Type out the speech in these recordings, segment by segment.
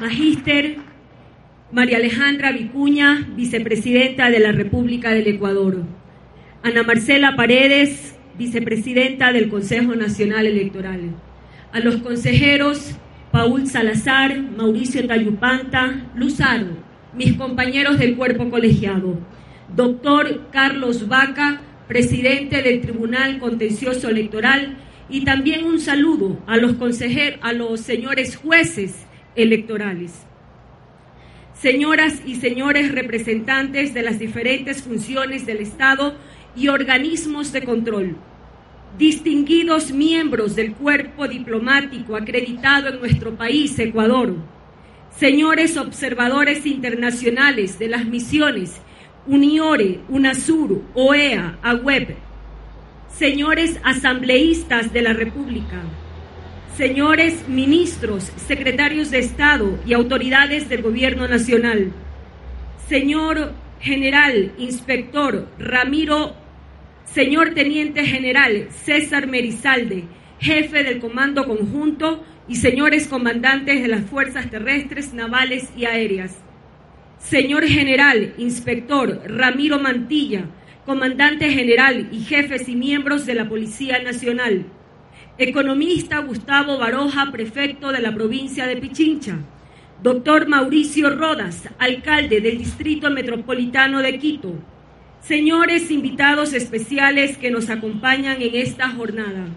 Magíster María Alejandra Vicuña, vicepresidenta de la República del Ecuador. Ana Marcela Paredes, vicepresidenta del Consejo Nacional Electoral. A los consejeros Paul Salazar, Mauricio Tayupanta, Luzaro, mis compañeros del cuerpo colegiado. Doctor Carlos Vaca, presidente del Tribunal Contencioso Electoral, y también un saludo a los consejeros, a los señores jueces electorales. Señoras y señores representantes de las diferentes funciones del Estado y organismos de control, distinguidos miembros del cuerpo diplomático acreditado en nuestro país, Ecuador, señores observadores internacionales de las misiones Uniore, UNASUR, OEA, AWEB, señores asambleístas de la República, señores ministros, secretarios de Estado y autoridades del Gobierno Nacional, señor general, inspector Ramiro, señor teniente general César Merizalde, jefe del Comando Conjunto y señores comandantes de las Fuerzas Terrestres, Navales y Aéreas, señor general, inspector Ramiro Mantilla, comandante general y jefes y miembros de la Policía Nacional, Economista Gustavo Baroja, prefecto de la provincia de Pichincha. Doctor Mauricio Rodas, alcalde del Distrito Metropolitano de Quito. Señores invitados especiales que nos acompañan en esta jornada.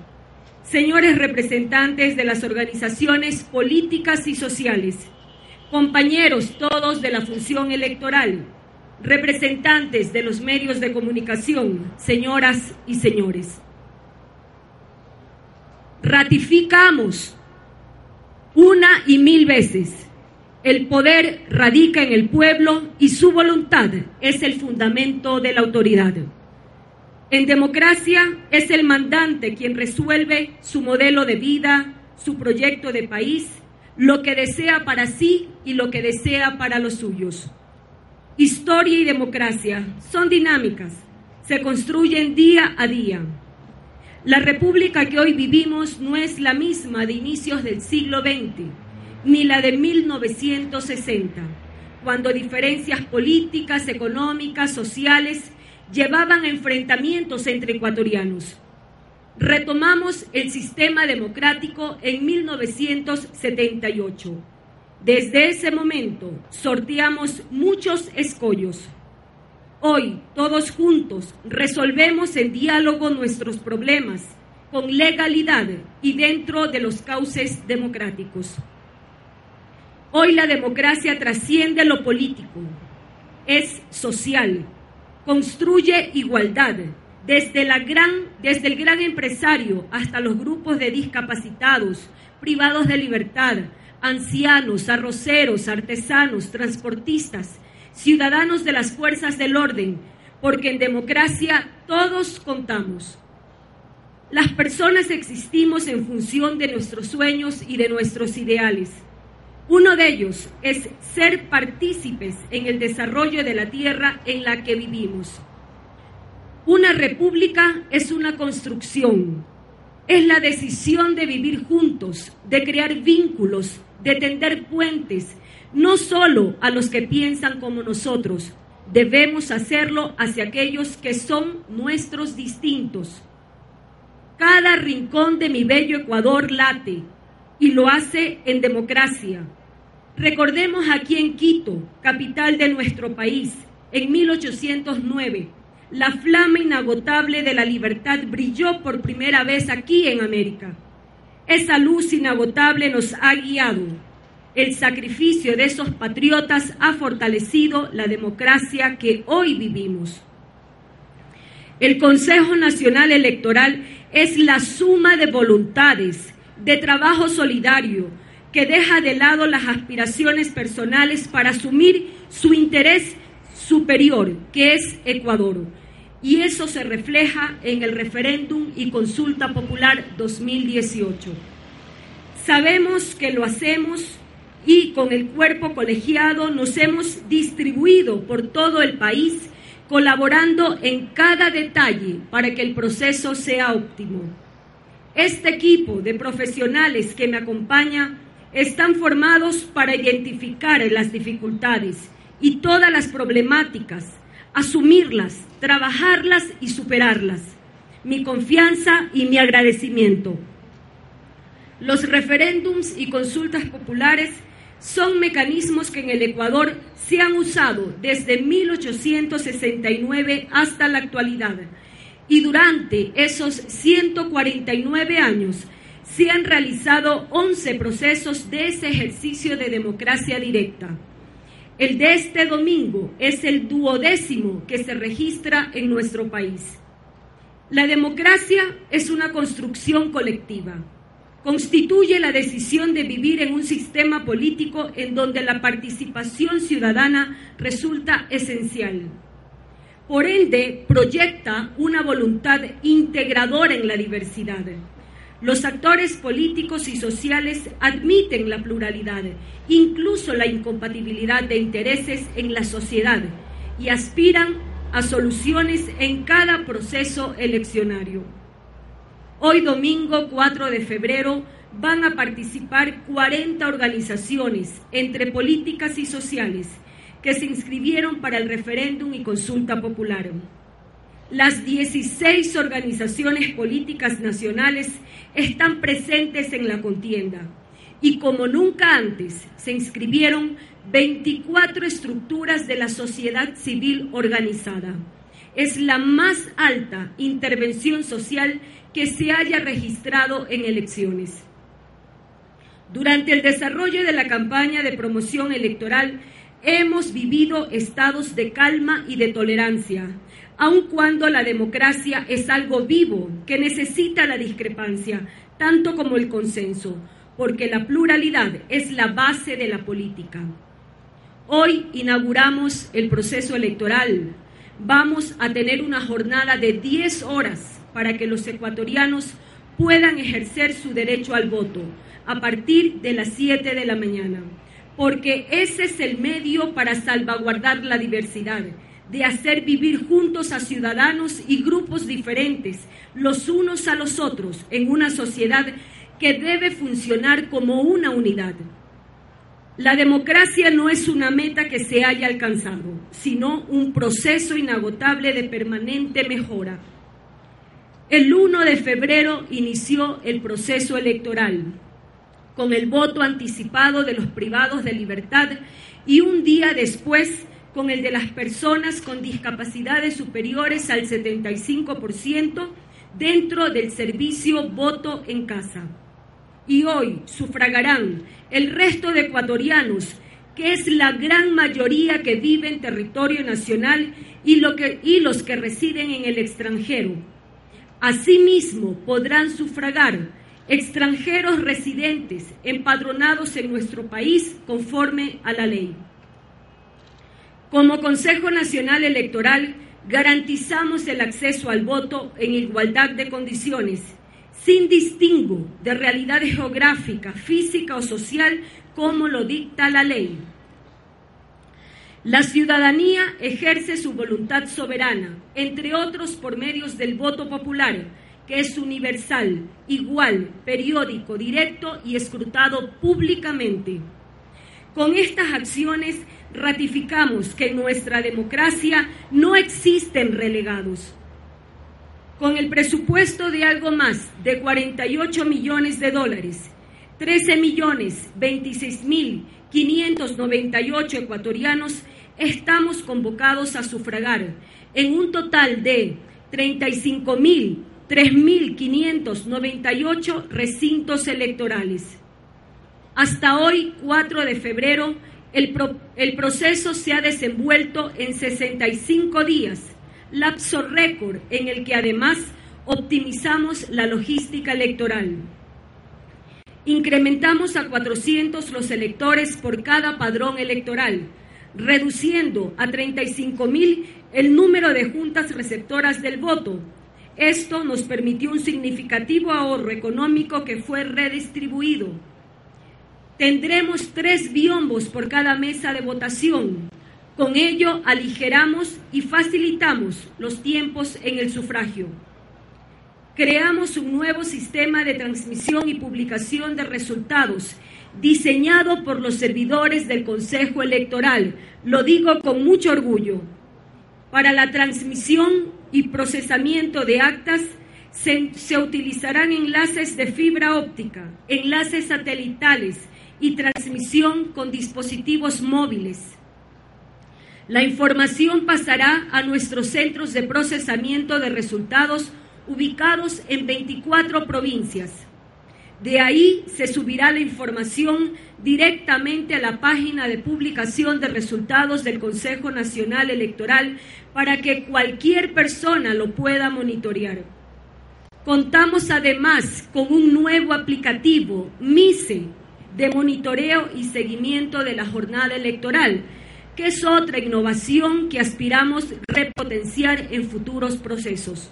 Señores representantes de las organizaciones políticas y sociales. Compañeros todos de la función electoral. Representantes de los medios de comunicación. Señoras y señores ratificamos una y mil veces. El poder radica en el pueblo y su voluntad es el fundamento de la autoridad. En democracia es el mandante quien resuelve su modelo de vida, su proyecto de país, lo que desea para sí y lo que desea para los suyos. Historia y democracia son dinámicas, se construyen día a día. La república que hoy vivimos no es la misma de inicios del siglo XX, ni la de 1960, cuando diferencias políticas, económicas, sociales llevaban a enfrentamientos entre ecuatorianos. Retomamos el sistema democrático en 1978. Desde ese momento sorteamos muchos escollos Hoy, todos juntos, resolvemos en diálogo nuestros problemas con legalidad y dentro de los cauces democráticos. Hoy la democracia trasciende lo político, es social, construye igualdad, desde, el gran empresario hasta los grupos de discapacitados, privados de libertad, ancianos, arroceros, artesanos, transportistas, ciudadanos de las fuerzas del orden, porque en democracia todos contamos. Las personas existimos en función de nuestros sueños y de nuestros ideales. Uno de ellos es ser partícipes en el desarrollo de la tierra en la que vivimos. Una república es una construcción, es la decisión de vivir juntos, de crear vínculos, de tender puentes, no solo a los que piensan como nosotros, debemos hacerlo hacia aquellos que son nuestros distintos. Cada rincón de mi bello Ecuador late y lo hace en democracia. Recordemos aquí en Quito, capital de nuestro país, en 1809, la flama inagotable de la libertad brilló por primera vez aquí en América. Esa luz inagotable nos ha guiado el sacrificio de esos patriotas ha fortalecido la democracia que hoy vivimos. El Consejo Nacional Electoral es la suma de voluntades, de trabajo solidario, que deja de lado las aspiraciones personales para asumir su interés superior, que es Ecuador. Y eso se refleja en el referéndum y consulta popular 2018. Sabemos que lo hacemos y con el cuerpo colegiado nos hemos distribuido por todo el país colaborando en cada detalle para que el proceso sea óptimo. Este equipo de profesionales que me acompaña están formados para identificar las dificultades y todas las problemáticas, asumirlas, trabajarlas y superarlas. Mi confianza y mi agradecimiento. Los referéndums y consultas populares son mecanismos que en el Ecuador se han usado desde 1869 hasta la actualidad y durante esos 149 años se han realizado 11 procesos de ese ejercicio de democracia directa. El de este domingo es el duodécimo que se registra en nuestro país. La democracia es una construcción colectiva. Constituye la decisión de vivir en un sistema político en donde la participación ciudadana resulta esencial. Por ende, proyecta una voluntad integradora en la diversidad. Los actores políticos y sociales admiten la pluralidad, incluso la incompatibilidad de intereses en la sociedad, y aspiran a soluciones en cada proceso eleccionario. Hoy domingo 4 de febrero van a participar 40 organizaciones entre políticas y sociales que se inscribieron para el referéndum y consulta popular. Las 16 organizaciones políticas nacionales están presentes en la contienda y como nunca antes se inscribieron 24 estructuras de la sociedad civil organizada. Es la más alta intervención social que se haya registrado en elecciones. Durante el desarrollo de la campaña de promoción electoral Hemos vivido estados de calma y de tolerancia, aun cuando la democracia es algo vivo que necesita la discrepancia, tanto como el consenso, porque la pluralidad es la base de la política. Hoy inauguramos el proceso electoral. Vamos a tener una jornada de 10 horas para que los ecuatorianos puedan ejercer su derecho al voto a partir de las 7 de la mañana porque ese es el medio para salvaguardar la diversidad, de hacer vivir juntos a ciudadanos y grupos diferentes, los unos a los otros, en una sociedad que debe funcionar como una unidad. La democracia no es una meta que se haya alcanzado, sino un proceso inagotable de permanente mejora. El 1 de febrero inició el proceso electoral con el voto anticipado de los privados de libertad y un día después con el de las personas con discapacidades superiores al 75% dentro del servicio voto en casa. Y hoy sufragarán el resto de ecuatorianos, que es la gran mayoría que vive en territorio nacional y, que, y los que residen en el extranjero. Asimismo podrán sufragar extranjeros residentes empadronados en nuestro país conforme a la ley. Como Consejo Nacional Electoral, garantizamos el acceso al voto en igualdad de condiciones, sin distingo de realidad geográfica, física o social, como lo dicta la ley. La ciudadanía ejerce su voluntad soberana, entre otros por medios del voto popular, que es universal, igual, periódico, directo y escrutado públicamente. Con estas acciones ratificamos que en nuestra democracia no existen relegados. Con el presupuesto de algo más de 48 millones de dólares, 13 millones 26 mil 598 ecuatorianos estamos convocados a sufragar en un total de 35 mil 3.598 recintos electorales. Hasta hoy, 4 de febrero, el, el, proceso se ha desenvuelto en 65 días, lapso récord en el que además optimizamos la logística electoral. Incrementamos a 400 los electores por cada padrón electoral, reduciendo a 35 mil el número de juntas receptoras del voto, esto nos permitió un significativo ahorro económico que fue redistribuido. Tendremos tres biombos por cada mesa de votación. Con ello aligeramos y facilitamos los tiempos en el sufragio. Creamos un nuevo sistema de transmisión y publicación de resultados diseñado por los servidores del Consejo Electoral, lo digo con mucho orgullo, para la transmisión y procesamiento de actas se, utilizarán enlaces de fibra óptica, enlaces satelitales y transmisión con dispositivos móviles. La información pasará a nuestros centros de procesamiento de resultados ubicados en 24 provincias. De ahí se subirá la información directamente a la página de publicación de resultados del Consejo Nacional Electoral para que cualquier persona lo pueda monitorear. Contamos además con un nuevo aplicativo, MISE, de monitoreo y seguimiento de la jornada electoral, que es otra innovación que aspiramos repotenciar en futuros procesos.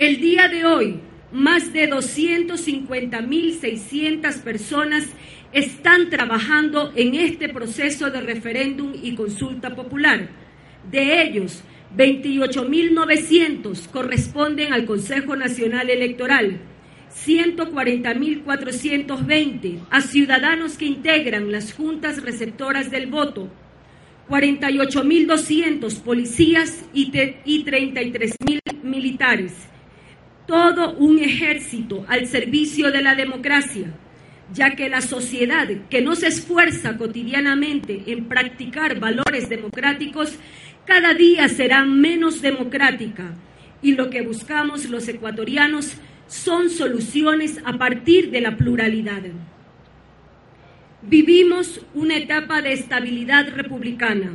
El día de hoy, más de 250.600 personas están trabajando en este proceso de referéndum y consulta popular. De ellos, 28.900 corresponden al Consejo Nacional Electoral, 140.420 a ciudadanos que integran las juntas receptoras del voto, 48.200 policías y, 33.000 militares todo un ejército al servicio de la democracia, ya que la sociedad que no se esfuerza cotidianamente en practicar valores democráticos, cada día será menos democrática. Y lo que buscamos los ecuatorianos son soluciones a partir de la pluralidad. Vivimos una etapa de estabilidad republicana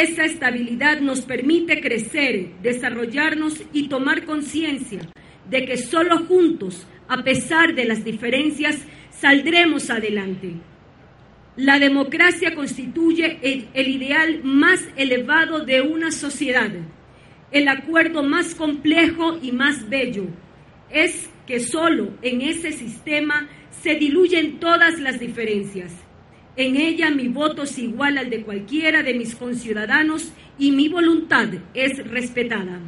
esa estabilidad nos permite crecer, desarrollarnos y tomar conciencia de que solo juntos, a pesar de las diferencias, saldremos adelante. La democracia constituye el, ideal más elevado de una sociedad, el acuerdo más complejo y más bello. Es que solo en ese sistema se diluyen todas las diferencias en ella mi voto es igual al de cualquiera de mis conciudadanos y mi voluntad es respetada.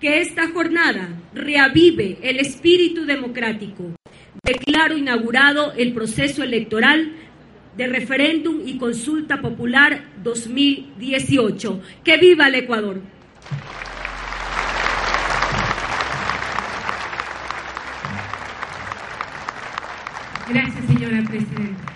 Que esta jornada reavive el espíritu democrático. Declaro inaugurado el proceso electoral de referéndum y consulta popular 2018. ¡Que viva el Ecuador! Gracias, señora presidenta.